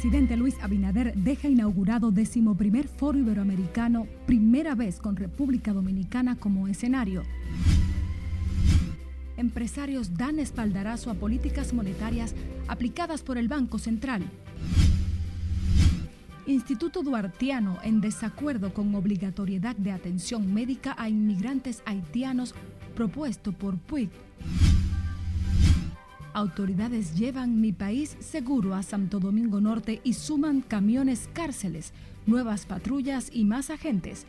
presidente Luis Abinader deja inaugurado decimoprimer Foro Iberoamericano, primera vez con República Dominicana como escenario. Empresarios dan espaldarazo a políticas monetarias aplicadas por el Banco Central. Instituto Duartiano en desacuerdo con obligatoriedad de atención médica a inmigrantes haitianos propuesto por Puig. Autoridades llevan mi país seguro a Santo Domingo Norte y suman camiones cárceles, nuevas patrullas y más agentes.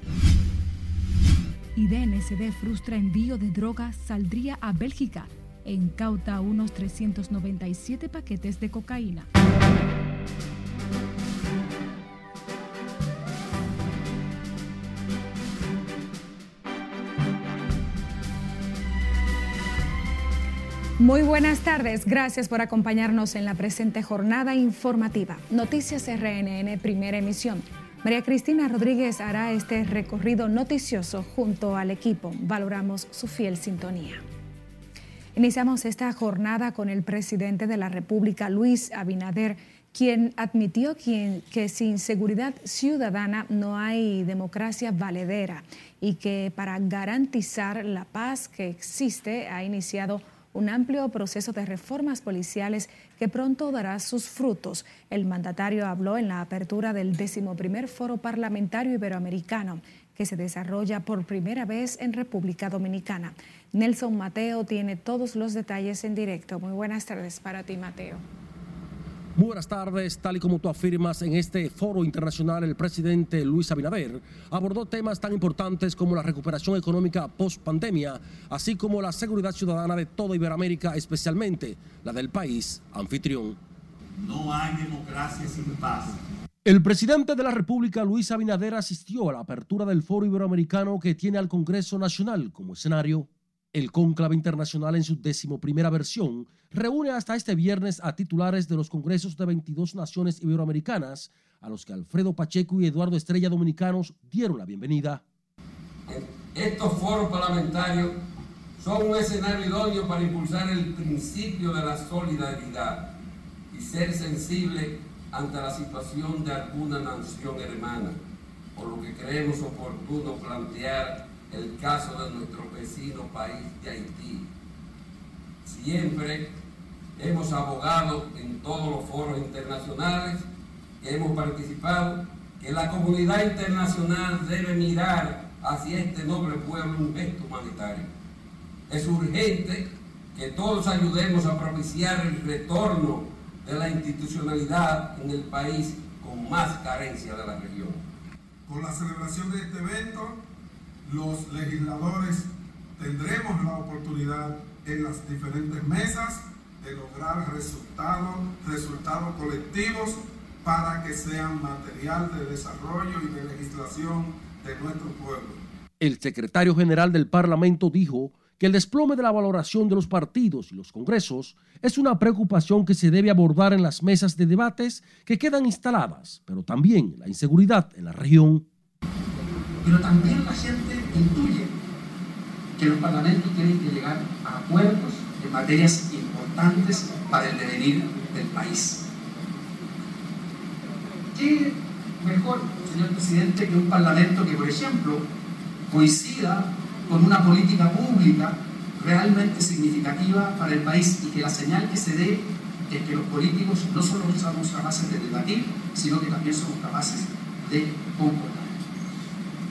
Y DNCD frustra envío de droga saldría a Bélgica e incauta unos 397 paquetes de cocaína. Muy buenas tardes, gracias por acompañarnos en la presente jornada informativa. Noticias RNN, primera emisión. María Cristina Rodríguez hará este recorrido noticioso junto al equipo. Valoramos su fiel sintonía. Iniciamos esta jornada con el presidente de la República, Luis Abinader, quien admitió que sin seguridad ciudadana no hay democracia valedera y que para garantizar la paz que existe ha iniciado un amplio proceso de reformas policiales que pronto dará sus frutos. El mandatario habló en la apertura del decimoprimer Foro Parlamentario Iberoamericano que se desarrolla por primera vez en República Dominicana. Nelson Mateo tiene todos los detalles en directo. Muy buenas tardes para ti, Mateo. Muy buenas tardes. Tal y como tú afirmas, en este foro internacional el presidente Luis Abinader abordó temas tan importantes como la recuperación económica post-pandemia, así como la seguridad ciudadana de toda Iberoamérica, especialmente la del país anfitrión. No hay democracia sin paz. El presidente de la República, Luis Abinader, asistió a la apertura del foro iberoamericano que tiene al Congreso Nacional como escenario. El cónclave internacional en su decimoprimera versión reúne hasta este viernes a titulares de los congresos de 22 naciones iberoamericanas, a los que Alfredo Pacheco y Eduardo Estrella Dominicanos dieron la bienvenida. Estos foros parlamentarios son un escenario idóneo para impulsar el principio de la solidaridad y ser sensible ante la situación de alguna nación hermana, por lo que creemos oportuno plantear el caso de nuestro vecino país de Haití. Siempre hemos abogado en todos los foros internacionales que hemos participado que la comunidad internacional debe mirar hacia este noble pueblo un gesto humanitario. Es urgente que todos ayudemos a propiciar el retorno de la institucionalidad en el país con más carencia de la región. Con la celebración de este evento, los legisladores tendremos la oportunidad en las diferentes mesas de lograr resultados, resultados colectivos para que sean material de desarrollo y de legislación de nuestro pueblo. El secretario general del Parlamento dijo que el desplome de la valoración de los partidos y los congresos es una preocupación que se debe abordar en las mesas de debates que quedan instaladas, pero también la inseguridad en la región. Pero también la gente intuye que los parlamentos tienen que llegar a acuerdos en materias importantes para el devenir del país. ¿Qué mejor, señor presidente, que un parlamento que, por ejemplo, coincida con una política pública realmente significativa para el país y que la señal que se dé es que los políticos no solo somos capaces de debatir, sino que también somos capaces de concordar.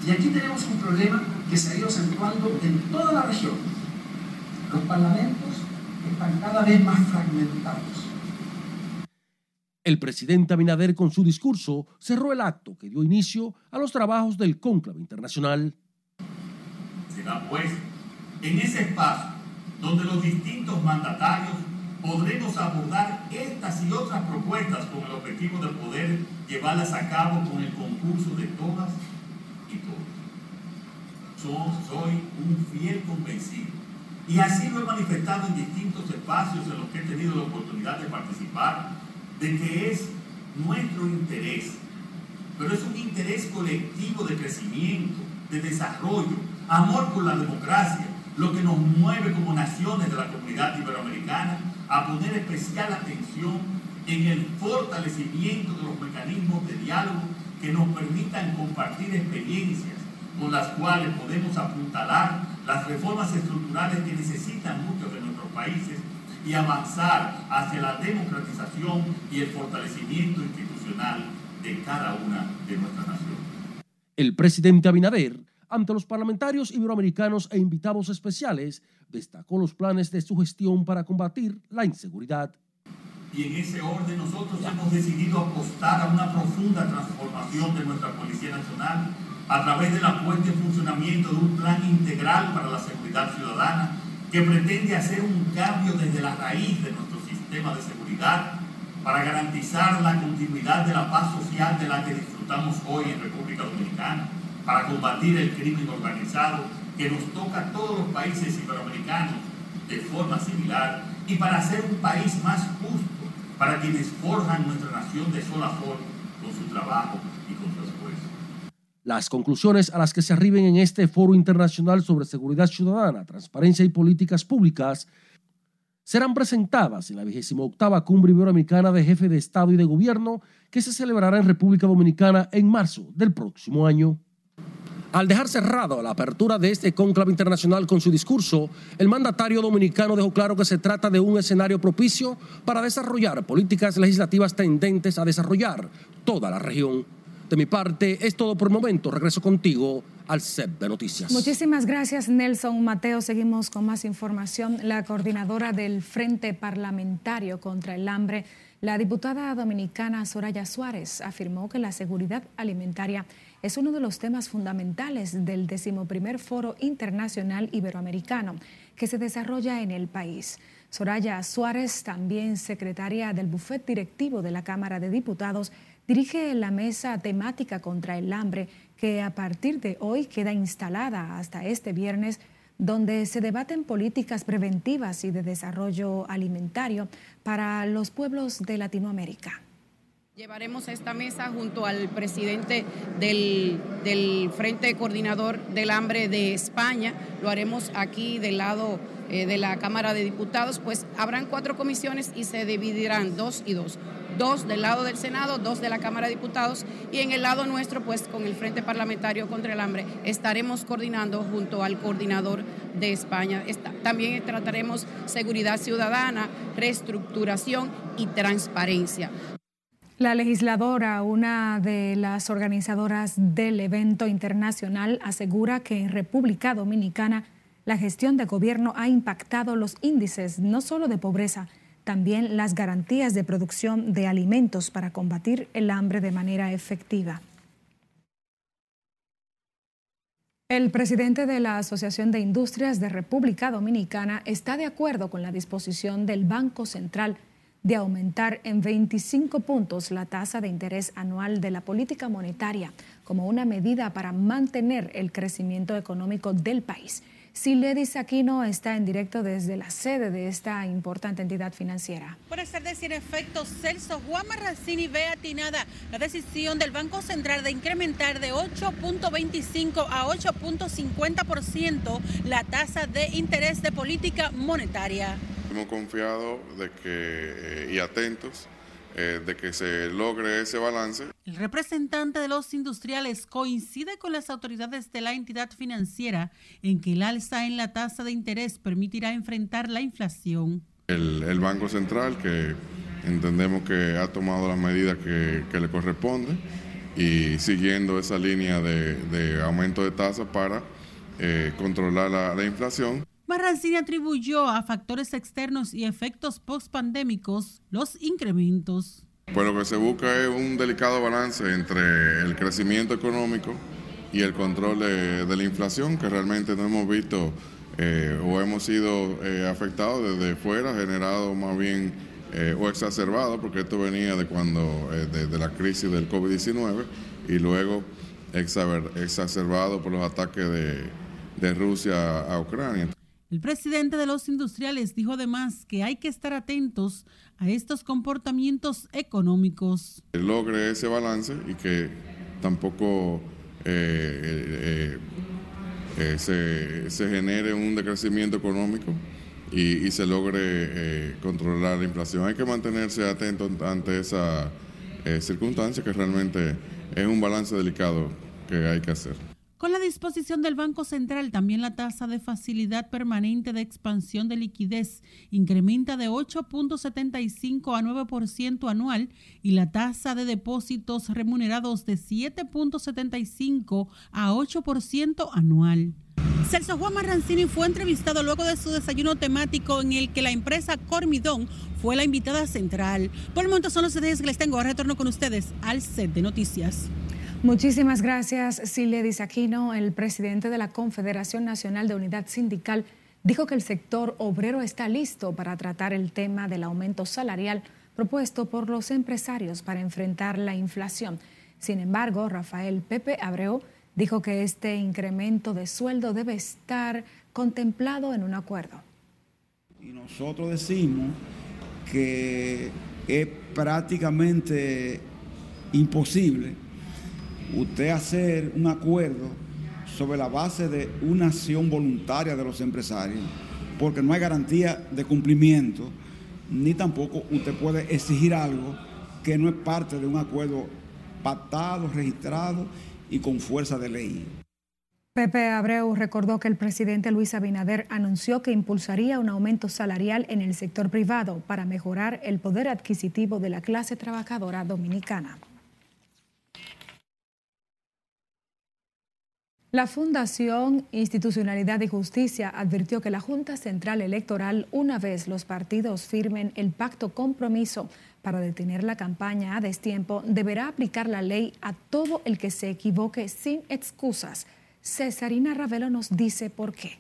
Y aquí tenemos un problema que se ha ido acentuando en toda la región. Los parlamentos están cada vez más fragmentados. El presidente Abinader con su discurso cerró el acto que dio inicio a los trabajos del cónclave internacional. Será pues en ese espacio donde los distintos mandatarios podremos abordar estas y otras propuestas con el objetivo de poder llevarlas a cabo con el concurso de todas soy un fiel convencido. Y así lo he manifestado en distintos espacios en los que he tenido la oportunidad de participar, de que es nuestro interés, pero es un interés colectivo de crecimiento, de desarrollo, amor por la democracia, lo que nos mueve como naciones de la comunidad iberoamericana a poner especial atención en el fortalecimiento de los mecanismos de diálogo que nos permitan compartir experiencias con las cuales podemos apuntalar las reformas estructurales que necesitan muchos de nuestros países y avanzar hacia la democratización y el fortalecimiento institucional de cada una de nuestras naciones. El presidente Abinader, ante los parlamentarios iberoamericanos e invitados especiales, destacó los planes de su gestión para combatir la inseguridad. Y en ese orden nosotros hemos decidido apostar a una profunda transformación de nuestra Policía Nacional a través de la puesta en funcionamiento de un plan integral para la seguridad ciudadana que pretende hacer un cambio desde la raíz de nuestro sistema de seguridad para garantizar la continuidad de la paz social de la que disfrutamos hoy en República Dominicana, para combatir el crimen organizado que nos toca a todos los países iberoamericanos de forma similar y para hacer un país más justo para quienes forjan nuestra nación de sol a sol con su trabajo y con su esfuerzo. Las conclusiones a las que se arriben en este Foro Internacional sobre Seguridad Ciudadana, Transparencia y Políticas Públicas serán presentadas en la 28 Cumbre Iberoamericana de Jefe de Estado y de Gobierno que se celebrará en República Dominicana en marzo del próximo año. Al dejar cerrado la apertura de este cónclave internacional con su discurso, el mandatario dominicano dejó claro que se trata de un escenario propicio para desarrollar políticas legislativas tendentes a desarrollar toda la región. De mi parte, es todo por el momento. Regreso contigo al set de noticias. Muchísimas gracias, Nelson Mateo. Seguimos con más información. La coordinadora del Frente Parlamentario contra el Hambre, la diputada dominicana Soraya Suárez, afirmó que la seguridad alimentaria es uno de los temas fundamentales del decimoprimer Foro Internacional Iberoamericano que se desarrolla en el país. Soraya Suárez, también secretaria del Buffet Directivo de la Cámara de Diputados, dirige la mesa temática contra el hambre que a partir de hoy queda instalada hasta este viernes donde se debaten políticas preventivas y de desarrollo alimentario para los pueblos de Latinoamérica. Llevaremos esta mesa junto al presidente del, Frente Coordinador del Hambre de España. Lo haremos aquí del lado eh, de la Cámara de Diputados, pues habrán cuatro comisiones y se dividirán dos y dos. Dos del lado del Senado, dos de la Cámara de Diputados y en el lado nuestro, pues con el Frente Parlamentario contra el Hambre, estaremos coordinando junto al coordinador de España. también trataremos seguridad ciudadana, reestructuración y transparencia. La legisladora, una de las organizadoras del evento internacional, asegura que en República Dominicana la gestión de gobierno ha impactado los índices no solo de pobreza, también las garantías de producción de alimentos para combatir el hambre de manera efectiva. El presidente de la Asociación de Industrias de República Dominicana está de acuerdo con la disposición del Banco Central de aumentar en 25 puntos la tasa de interés anual de la política monetaria como una medida para mantener el crecimiento económico del país. Siledis Aquino está en directo desde la sede de esta importante entidad financiera. Buenas tardes, en efecto, Celso Juan Marracini ve atinada la decisión del Banco Central de incrementar de 8.25 a 8.50% la tasa de interés de política monetaria. Hemos confiado de que, eh, y atentos eh, de que se logre ese balance. El representante de los industriales coincide con las autoridades de la entidad financiera en que el alza en la tasa de interés permitirá enfrentar la inflación. El, Banco Central, que entendemos que ha tomado las medidas que, le corresponden y siguiendo esa línea de, aumento de tasa para eh, controlar la inflación. Marrancini atribuyó a factores externos y efectos post-pandémicos los incrementos. Pues lo que se busca es un delicado balance entre el crecimiento económico y el control de, la inflación, que realmente no hemos visto eh, o hemos sido eh, afectados desde fuera, generado más bien eh, o exacerbado, porque esto venía de cuando, de, la crisis del COVID-19 y luego exacerbado por los ataques de, de Rusia a Ucrania. El presidente de los industriales dijo además que hay que estar atentos a estos comportamientos económicos. Logre ese balance y que tampoco eh, eh, eh, se, genere un decrecimiento económico y, se logre controlar la inflación. Hay que mantenerse atento ante esa circunstancia que realmente es un balance delicado que hay que hacer. Con la disposición del Banco Central, también la tasa de facilidad permanente de expansión de liquidez incrementa de 8.75 a 9% anual y la tasa de depósitos remunerados de 7.75 a 8% anual. Celso Juan Marrancini fue entrevistado luego de su desayuno temático en el que la empresa Cormidón fue la invitada central. Por el momento son los detalles que les tengo. Retorno con ustedes al set de noticias. Muchísimas gracias, Silvia Aquino. El presidente de la Confederación Nacional de Unidad Sindical dijo que el sector obrero está listo para tratar el tema del aumento salarial propuesto por los empresarios para enfrentar la inflación. Sin embargo, Rafael Pepe Abreu dijo que este incremento de sueldo debe estar contemplado en un acuerdo. Y nosotros decimos que es prácticamente imposible usted hacer un acuerdo sobre la base de una acción voluntaria de los empresarios, porque no hay garantía de cumplimiento, ni tampoco usted puede exigir algo que no es parte de un acuerdo pactado, registrado y con fuerza de ley. Pepe Abreu recordó que el presidente Luis Abinader anunció que impulsaría un aumento salarial en el sector privado para mejorar el poder adquisitivo de la clase trabajadora dominicana. La Fundación Institucionalidad y Justicia advirtió que la Junta Central Electoral, una vez los partidos firmen el pacto compromiso para detener la campaña a destiempo, deberá aplicar la ley a todo el que se equivoque sin excusas. Cesarina Ravelo nos dice por qué.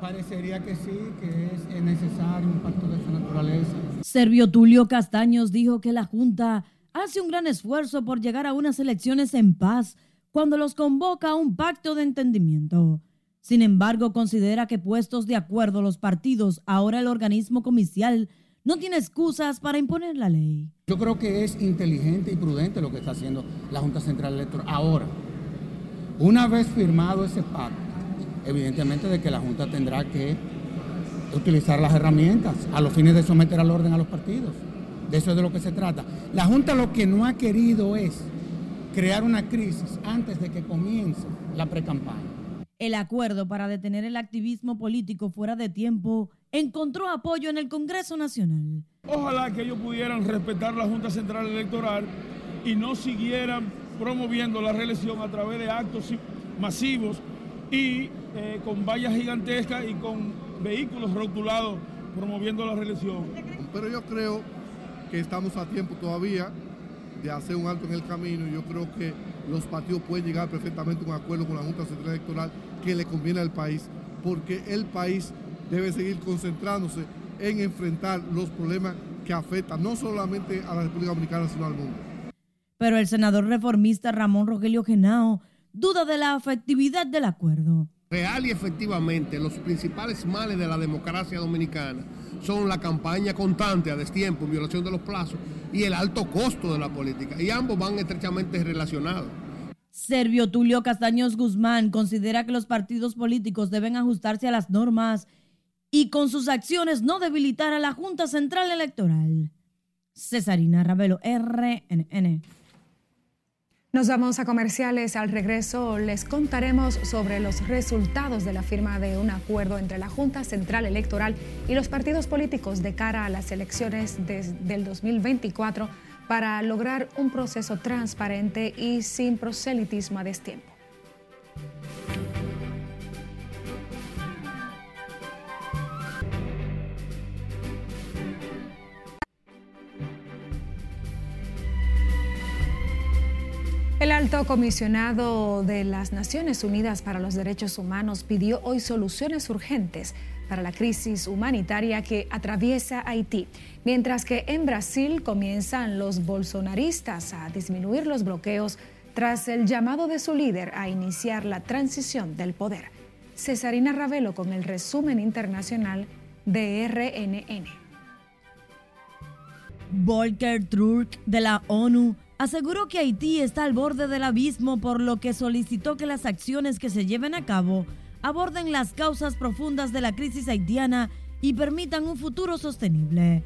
Parecería que sí, que es necesario un pacto de esa naturaleza. Servio Tulio Castaños dijo que la Junta hace un gran esfuerzo por llegar a unas elecciones en paz cuando los convoca a un pacto de entendimiento. Sin embargo, considera que puestos de acuerdo los partidos, ahora el organismo comicial no tiene excusas para imponer la ley. Yo creo que es inteligente y prudente lo que está haciendo la Junta Central Electoral. Ahora, una vez firmado ese pacto, evidentemente de que la Junta tendrá que utilizar las herramientas a los fines de someter al orden a los partidos. De eso es de lo que se trata. La Junta lo que no ha querido es crear una crisis antes de que comience la precampaña. El acuerdo para detener el activismo político fuera de tiempo encontró apoyo en el Congreso Nacional. Ojalá que ellos pudieran respetar la Junta Central Electoral y no siguieran promoviendo la reelección a través de actos masivos y eh, con vallas gigantescas y con vehículos rotulados promoviendo la reelección. Pero yo creo que estamos a tiempo todavía de hacer un alto en el camino y yo creo que los partidos pueden llegar perfectamente a un acuerdo con la Junta Central Electoral que le conviene al país, porque el país debe seguir concentrándose en enfrentar los problemas que afectan no solamente a la República Dominicana, sino al mundo. Pero el senador reformista Ramón Rogelio Genao duda de la afectividad del acuerdo. Real y efectivamente, los principales males de la democracia dominicana son la campaña constante a destiempo, violación de los plazos y el alto costo de la política. Y ambos van estrechamente relacionados. Servio Tulio Castaños Guzmán considera que los partidos políticos deben ajustarse a las normas y con sus acciones no debilitar a la Junta Central Electoral. Cesarina Ravelo, RNN. Nos vamos a comerciales. Al regreso les contaremos sobre los resultados de la firma de un acuerdo entre la Junta Central Electoral y los partidos políticos de cara a las elecciones del 2024 para lograr un proceso transparente y sin proselitismo a destiempo. El alto comisionado de las Naciones Unidas para los Derechos Humanos pidió hoy soluciones urgentes para la crisis humanitaria que atraviesa Haití, mientras que en Brasil comienzan los bolsonaristas a disminuir los bloqueos tras el llamado de su líder a iniciar la transición del poder. Cesarina Ravelo con el resumen internacional de RNN. Volker Turk de la ONU aseguró que Haití está al borde del abismo por lo que solicitó que las acciones que se lleven a cabo aborden las causas profundas de la crisis haitiana y permitan un futuro sostenible.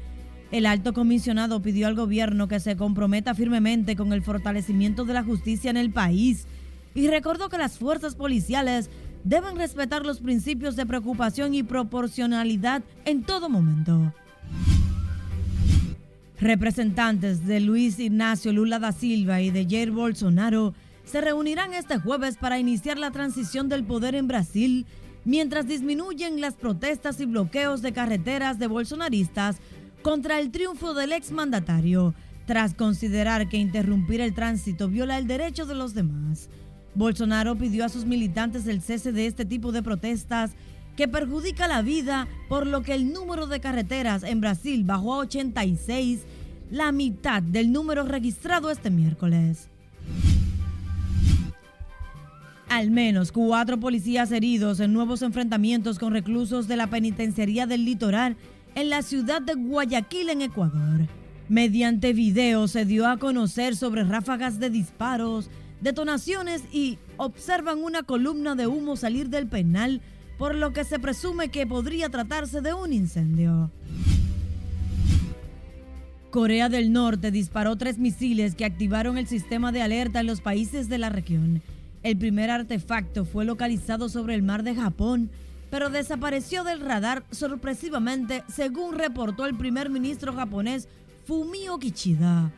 El alto comisionado pidió al gobierno que se comprometa firmemente con el fortalecimiento de la justicia en el país y recordó que las fuerzas policiales deben respetar los principios de preocupación y proporcionalidad en todo momento. Representantes de Luis Ignacio Lula da Silva y de Jair Bolsonaro se reunirán este jueves para iniciar la transición del poder en Brasil, mientras disminuyen las protestas y bloqueos de carreteras de bolsonaristas contra el triunfo del exmandatario, tras considerar que interrumpir el tránsito viola el derecho de los demás. Bolsonaro pidió a sus militantes el cese de este tipo de protestas que perjudica la vida, por lo que el número de carreteras en Brasil bajó a 86, la mitad del número registrado este miércoles. Al menos cuatro policías heridos en nuevos enfrentamientos con reclusos de la penitenciaría del litoral en la ciudad de Guayaquil, en Ecuador. Mediante video se dio a conocer sobre ráfagas de disparos, detonaciones y observan una columna de humo salir del penal, por lo que se presume que podría tratarse de un incendio. Corea del Norte disparó tres misiles que activaron el sistema de alerta en los países de la región. El primer artefacto fue localizado sobre el mar de Japón, pero desapareció del radar sorpresivamente, según reportó el primer ministro japonés Fumio Kishida.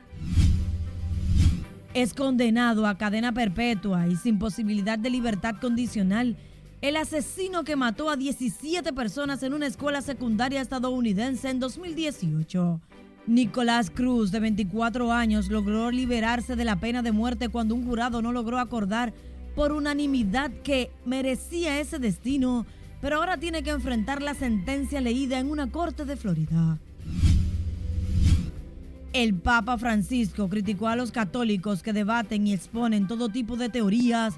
Es condenado a cadena perpetua y sin posibilidad de libertad condicional el asesino que mató a 17 personas en una escuela secundaria estadounidense en 2018. Nicolás Cruz, de 24 años, logró liberarse de la pena de muerte cuando un jurado no logró acordar por unanimidad que merecía ese destino, pero ahora tiene que enfrentar la sentencia leída en una corte de Florida. El Papa Francisco criticó a los católicos que debaten y exponen todo tipo de teorías,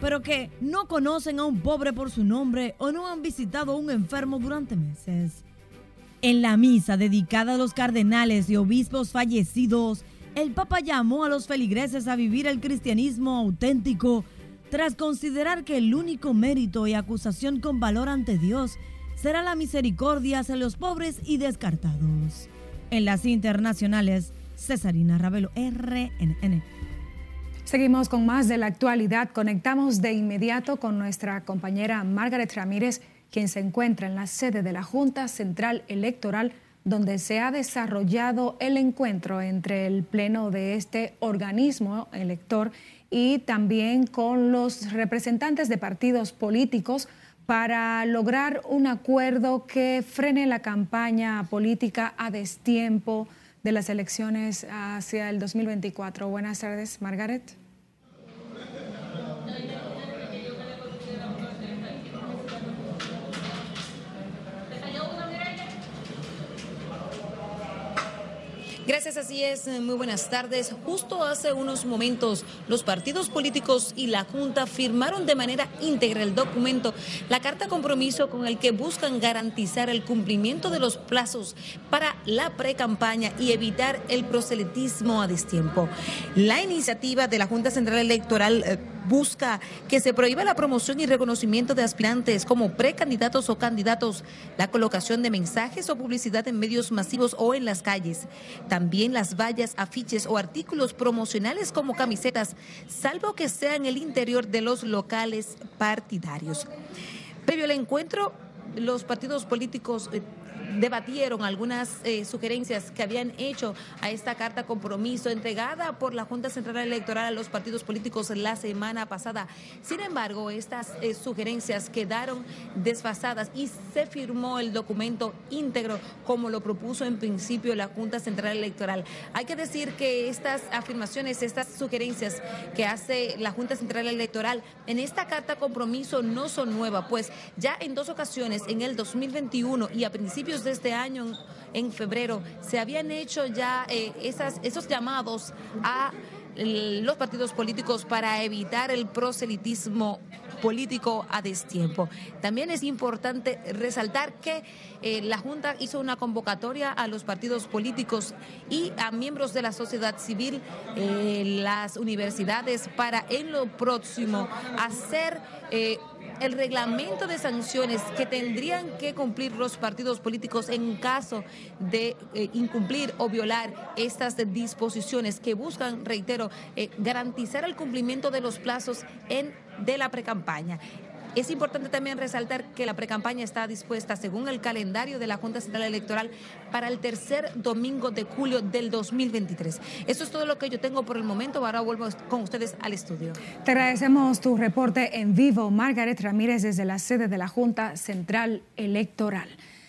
pero que no conocen a un pobre por su nombre o no han visitado a un enfermo durante meses. En la misa dedicada a los cardenales y obispos fallecidos, el Papa llamó a los feligreses a vivir el cristianismo auténtico tras considerar que el único mérito y acusación con valor ante Dios será la misericordia hacia los pobres y descartados. En las internacionales, Cesarina Ravelo, RNN. Seguimos con más de la actualidad. Conectamos de inmediato con nuestra compañera Margaret Ramírez, quien se encuentra en la sede de la Junta Central Electoral, donde se ha desarrollado el encuentro entre el pleno de este organismo elector y también con los representantes de partidos políticos para lograr un acuerdo que frene la campaña política a destiempo de las elecciones hacia el 2024. Buenas tardes, Margaret. Gracias, así es. Muy buenas tardes. Justo hace unos momentos, los partidos políticos y la Junta firmaron de manera íntegra el documento, la carta compromiso con el que buscan garantizar el cumplimiento de los plazos para la pre-campaña y evitar el proselitismo a destiempo. La iniciativa de la Junta Central Electoral eh, busca que se prohíba la promoción y reconocimiento de aspirantes como precandidatos o candidatos, la colocación de mensajes o publicidad en medios masivos o en las calles, también las vallas, afiches o artículos promocionales como camisetas, salvo que sea en el interior de los locales partidarios. Previo al encuentro, los partidos políticos eh, debatieron algunas eh, sugerencias que habían hecho a esta carta compromiso entregada por la Junta Central Electoral a los partidos políticos la semana pasada. Sin embargo, estas eh, sugerencias quedaron desfasadas y se firmó el documento íntegro como lo propuso en principio la Junta Central Electoral. Hay que decir que estas afirmaciones, estas sugerencias que hace la Junta Central Electoral en esta carta compromiso no son nuevas, pues ya en dos ocasiones, en el 2021 y a principios de este año, en febrero, se habían hecho ya eh, esas, esos llamados a los partidos políticos para evitar el proselitismo político a destiempo. También es importante resaltar que eh, la Junta hizo una convocatoria a los partidos políticos y a miembros de la sociedad civil, eh, las universidades, para en lo próximo hacer el reglamento de sanciones que tendrían que cumplir los partidos políticos en caso de eh, incumplir o violar estas disposiciones que buscan, reitero, eh, garantizar el cumplimiento de los plazos en, de la precampaña. Es importante también resaltar que la precampaña está dispuesta, según el calendario de la Junta Central Electoral, para el tercer domingo de julio del 2023. Eso es todo lo que yo tengo por el momento. Ahora vuelvo con ustedes al estudio. Te agradecemos tu reporte en vivo, Margaret Ramírez, desde la sede de la Junta Central Electoral.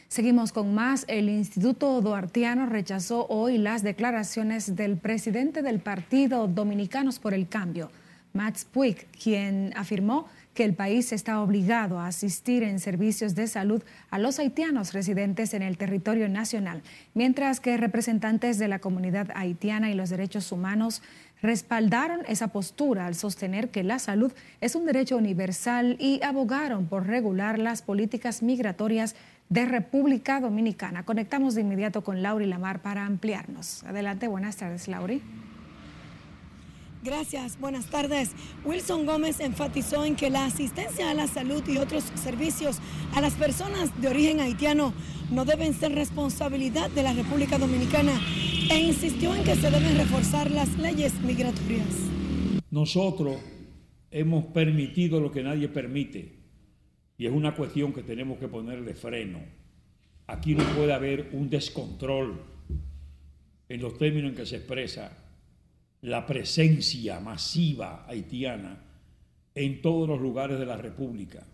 Seguimos con más. El Instituto Duartiano rechazó hoy las declaraciones del presidente del Partido Dominicanos por el Cambio, Max Puig, quien afirmó que el país está obligado a asistir en servicios de salud a los haitianos residentes en el territorio nacional, mientras que representantes de la comunidad haitiana y los derechos humanos respaldaron esa postura al sostener que la salud es un derecho universal y abogaron por regular las políticas migratorias de República Dominicana. Conectamos de inmediato con Lauri Lamar para ampliarnos. Adelante, buenas tardes, Lauri. Gracias, buenas tardes. Wilson Gómez enfatizó en que la asistencia a la salud y otros servicios a las personas de origen haitiano no deben ser responsabilidad de la República Dominicana e insistió en que se deben reforzar las leyes migratorias. Nosotros hemos permitido lo que nadie permite y es una cuestión que tenemos que ponerle freno. Aquí no puede haber un descontrol en los términos en que se expresa la presencia masiva haitiana en todos los lugares de la República.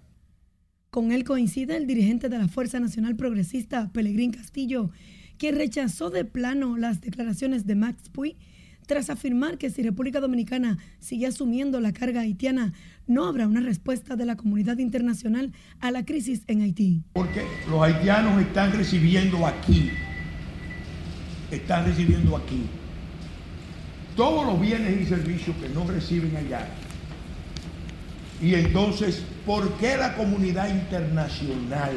Con él coincide el dirigente de la Fuerza Nacional Progresista, Pelegrín Castillo, quien rechazó de plano las declaraciones de Max Puy tras afirmar que si República Dominicana sigue asumiendo la carga haitiana, no habrá una respuesta de la comunidad internacional a la crisis en Haití. Porque los haitianos están recibiendo aquí, están recibiendo aquí todos los bienes y servicios que no reciben allá. Y entonces, ¿por qué la comunidad internacional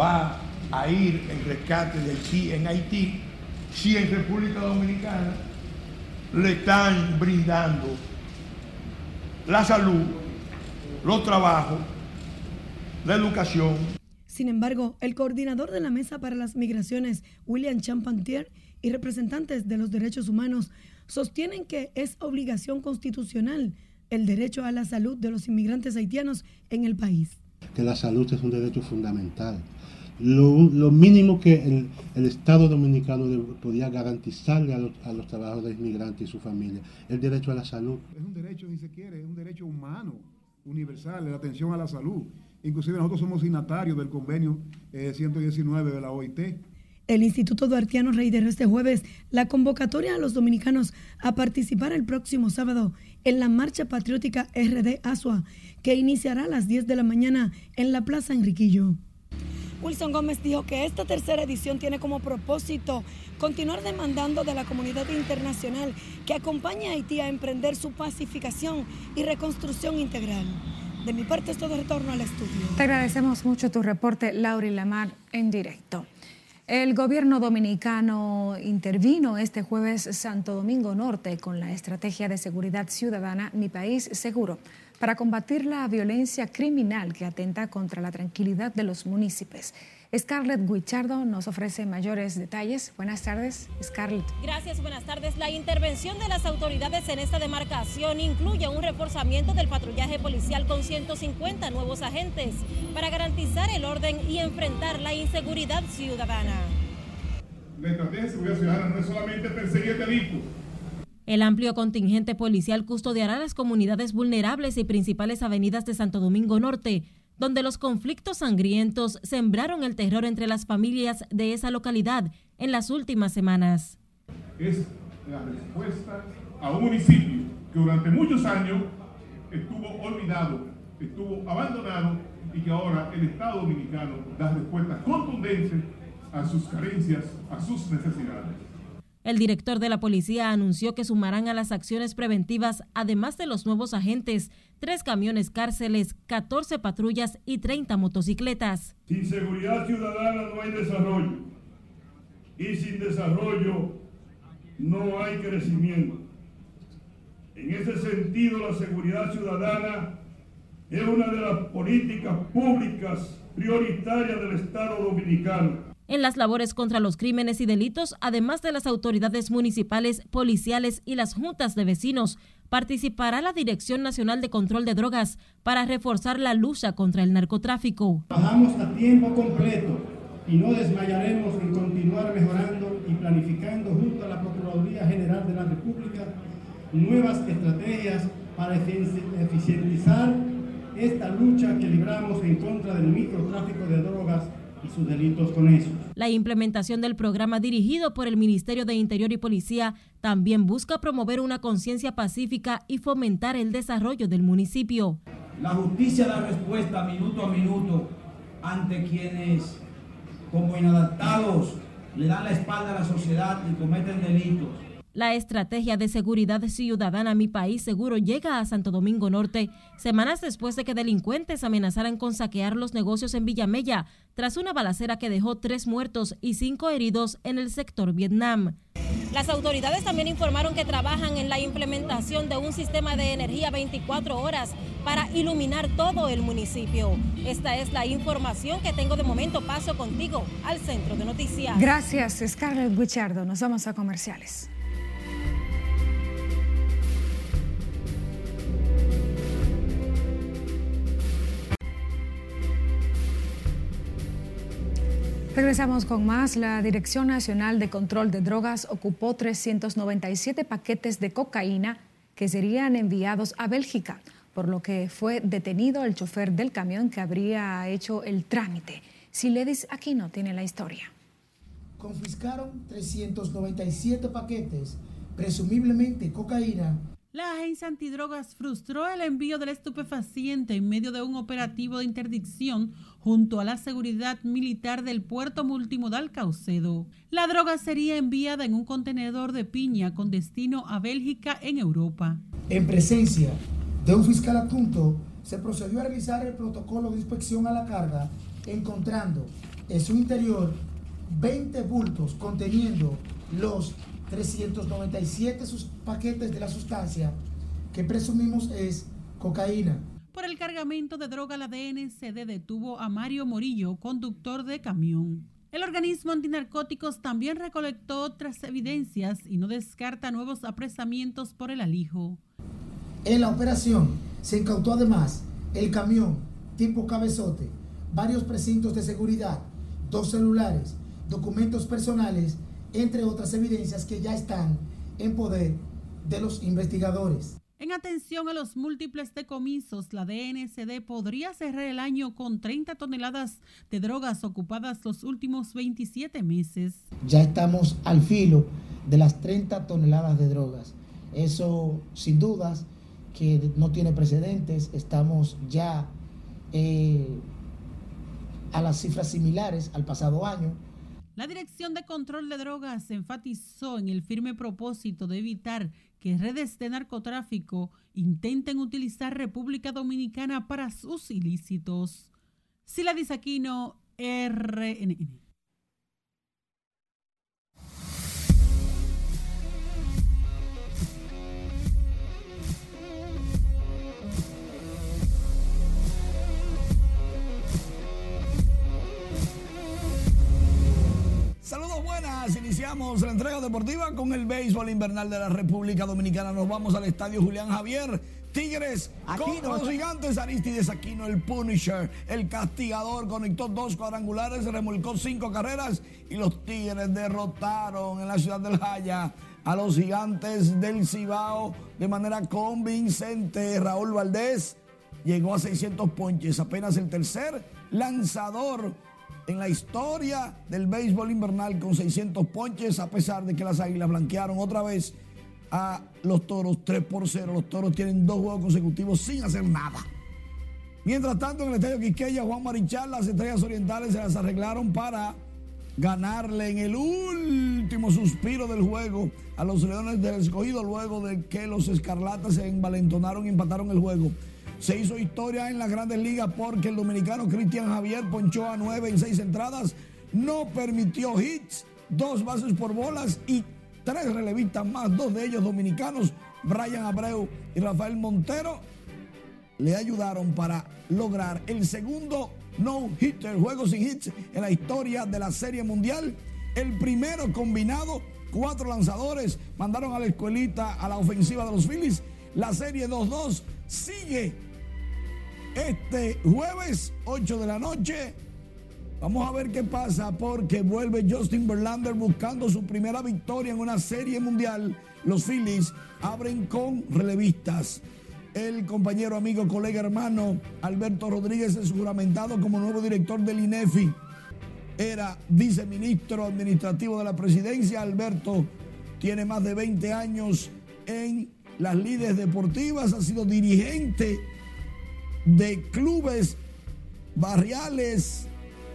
va a ir en rescate de Haití en Haití si en República Dominicana le están brindando la salud, los trabajos, la educación? Sin embargo, el coordinador de la Mesa para las Migraciones, William Champantier, y representantes de los derechos humanos sostienen que es obligación constitucional el derecho a la salud de los inmigrantes haitianos en el país. Que la salud es un derecho fundamental. Lo, mínimo que el, Estado dominicano podía garantizarle a los, a los trabajadores inmigrantes y su familia, el derecho a la salud. Es un derecho, ni se quiere, es un derecho humano, universal, la atención a la salud. Inclusive nosotros somos signatarios del convenio 119 eh, de la OIT el Instituto Duartiano reiteró este jueves la convocatoria a los dominicanos a participar el próximo sábado en la Marcha Patriótica RD Asua, que iniciará a las 10 de la mañana en la Plaza Enriquillo. Wilson Gómez dijo que esta tercera edición tiene como propósito continuar demandando de la comunidad internacional que acompañe a Haití a emprender su pacificación y reconstrucción integral. De mi parte es todo retorno al estudio. Te agradecemos mucho tu reporte, Lauri Lamar, en directo. El gobierno dominicano intervino este jueves Santo Domingo Norte con la estrategia de seguridad ciudadana Mi País Seguro para combatir la violencia criminal que atenta contra la tranquilidad de los municipios. Scarlett Guichardo nos ofrece mayores detalles. Buenas tardes, Scarlett. Gracias, buenas tardes. La intervención de las autoridades en esta demarcación incluye un reforzamiento del patrullaje policial con 150 nuevos agentes para garantizar el orden y enfrentar la inseguridad ciudadana. La estrategia de seguridad ciudadana no es solamente perseguir delito. El amplio contingente policial custodiará las comunidades vulnerables y principales avenidas de Santo Domingo Norte donde los conflictos sangrientos sembraron el terror entre las familias de esa localidad en las últimas semanas. Es la respuesta a un municipio que durante muchos años estuvo olvidado, estuvo abandonado y que ahora el Estado dominicano da respuestas contundentes a sus carencias, a sus necesidades. El director de la policía anunció que sumarán a las acciones preventivas, además de los nuevos agentes, tres camiones cárceles, 14 patrullas y 30 motocicletas. Sin seguridad ciudadana no hay desarrollo y sin desarrollo no hay crecimiento. En ese sentido, la seguridad ciudadana es una de las políticas públicas prioritarias del Estado dominicano en las labores contra los crímenes y delitos, además de las autoridades municipales, policiales y las juntas de vecinos, participará la Dirección Nacional de Control de Drogas para reforzar la lucha contra el narcotráfico. Trabajamos a tiempo completo y no desmayaremos en continuar mejorando y planificando junto a la Procuraduría General de la República nuevas estrategias para eficientizar esta lucha que libramos en contra del microtráfico de drogas y sus delitos con eso. La implementación del programa dirigido por el Ministerio de Interior y Policía también busca promover una conciencia pacífica y fomentar el desarrollo del municipio. La justicia da respuesta minuto a minuto ante quienes, como inadaptados, le dan la espalda a la sociedad y cometen delitos. La estrategia de seguridad ciudadana Mi País Seguro llega a Santo Domingo Norte semanas después de que delincuentes amenazaran con saquear los negocios en Villamella tras una balacera que dejó tres muertos y cinco heridos en el sector Vietnam. Las autoridades también informaron que trabajan en la implementación de un sistema de energía 24 horas para iluminar todo el municipio. Esta es la información que tengo de momento. Paso contigo al centro de noticias. Gracias, Scarlett Guichardo. Nos vamos a comerciales. Regresamos con más. La Dirección Nacional de Control de Drogas ocupó 397 paquetes de cocaína que serían enviados a Bélgica, por lo que fue detenido el chofer del camión que habría hecho el trámite. Siledis no tiene la historia. Confiscaron 397 paquetes, presumiblemente cocaína, la agencia antidrogas frustró el envío del estupefaciente en medio de un operativo de interdicción junto a la seguridad militar del puerto multimodal Caucedo. La droga sería enviada en un contenedor de piña con destino a Bélgica en Europa. En presencia de un fiscal adjunto, se procedió a realizar el protocolo de inspección a la carga, encontrando en su interior 20 bultos conteniendo los 397 sus paquetes de la sustancia que presumimos es cocaína. Por el cargamento de droga, la DNCD detuvo a Mario Morillo, conductor de camión. El organismo antinarcóticos también recolectó otras evidencias y no descarta nuevos apresamientos por el alijo. En la operación se incautó además el camión tipo cabezote, varios precintos de seguridad, dos celulares, documentos personales entre otras evidencias que ya están en poder de los investigadores. En atención a los múltiples decomisos, la DNCD podría cerrar el año con 30 toneladas de drogas ocupadas los últimos 27 meses. Ya estamos al filo de las 30 toneladas de drogas. Eso sin dudas que no tiene precedentes. Estamos ya eh, a las cifras similares al pasado año. La Dirección de Control de Drogas enfatizó en el firme propósito de evitar que redes de narcotráfico intenten utilizar República Dominicana para sus ilícitos. Sila Disaquino, RNN. Saludos buenas, iniciamos la entrega deportiva con el béisbol invernal de la República Dominicana. Nos vamos al estadio Julián Javier. Tigres con los gigantes. Aristides Aquino, el Punisher, el castigador, conectó dos cuadrangulares, remolcó cinco carreras y los Tigres derrotaron en la ciudad del Jaya a los gigantes del Cibao de manera convincente. Raúl Valdés llegó a 600 ponches, apenas el tercer lanzador en la historia del béisbol invernal con 600 ponches, a pesar de que las Águilas blanquearon otra vez a los Toros 3 por 0. Los Toros tienen dos juegos consecutivos sin hacer nada. Mientras tanto, en el estadio Quisqueya, Juan Marichal, las estrellas orientales se las arreglaron para ganarle en el último suspiro del juego a los Leones del Escogido, luego de que los Escarlatas se envalentonaron y empataron el juego. Se hizo historia en las grandes ligas porque el dominicano Cristian Javier ponchó a nueve en seis entradas, no permitió hits, dos bases por bolas y tres relevistas más, dos de ellos dominicanos, Brian Abreu y Rafael Montero. le ayudaron para lograr el segundo no-hitter, juego sin hits en la historia de la Serie Mundial. El primero combinado, cuatro lanzadores mandaron a la escuelita a la ofensiva de los Phillies. La serie 2-2 sigue este jueves, 8 de la noche. Vamos a ver qué pasa porque vuelve Justin Verlander buscando su primera victoria en una serie mundial. Los Phillies abren con relevistas. El compañero, amigo, colega, hermano Alberto Rodríguez es juramentado como nuevo director del INEFI. Era viceministro administrativo de la presidencia. Alberto tiene más de 20 años en las líderes deportivas, ha sido dirigente de clubes barriales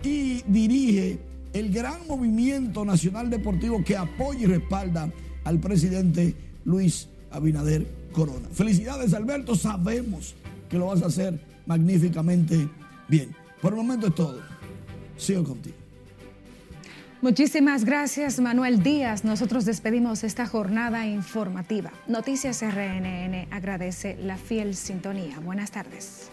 y dirige el gran movimiento nacional deportivo que apoya y respalda al presidente Luis Abinader Corona. Felicidades Alberto, sabemos que lo vas a hacer magníficamente bien. Por el momento es todo. Sigo contigo. Muchísimas gracias Manuel Díaz. Nosotros despedimos esta jornada informativa. Noticias RNN agradece la fiel sintonía. Buenas tardes.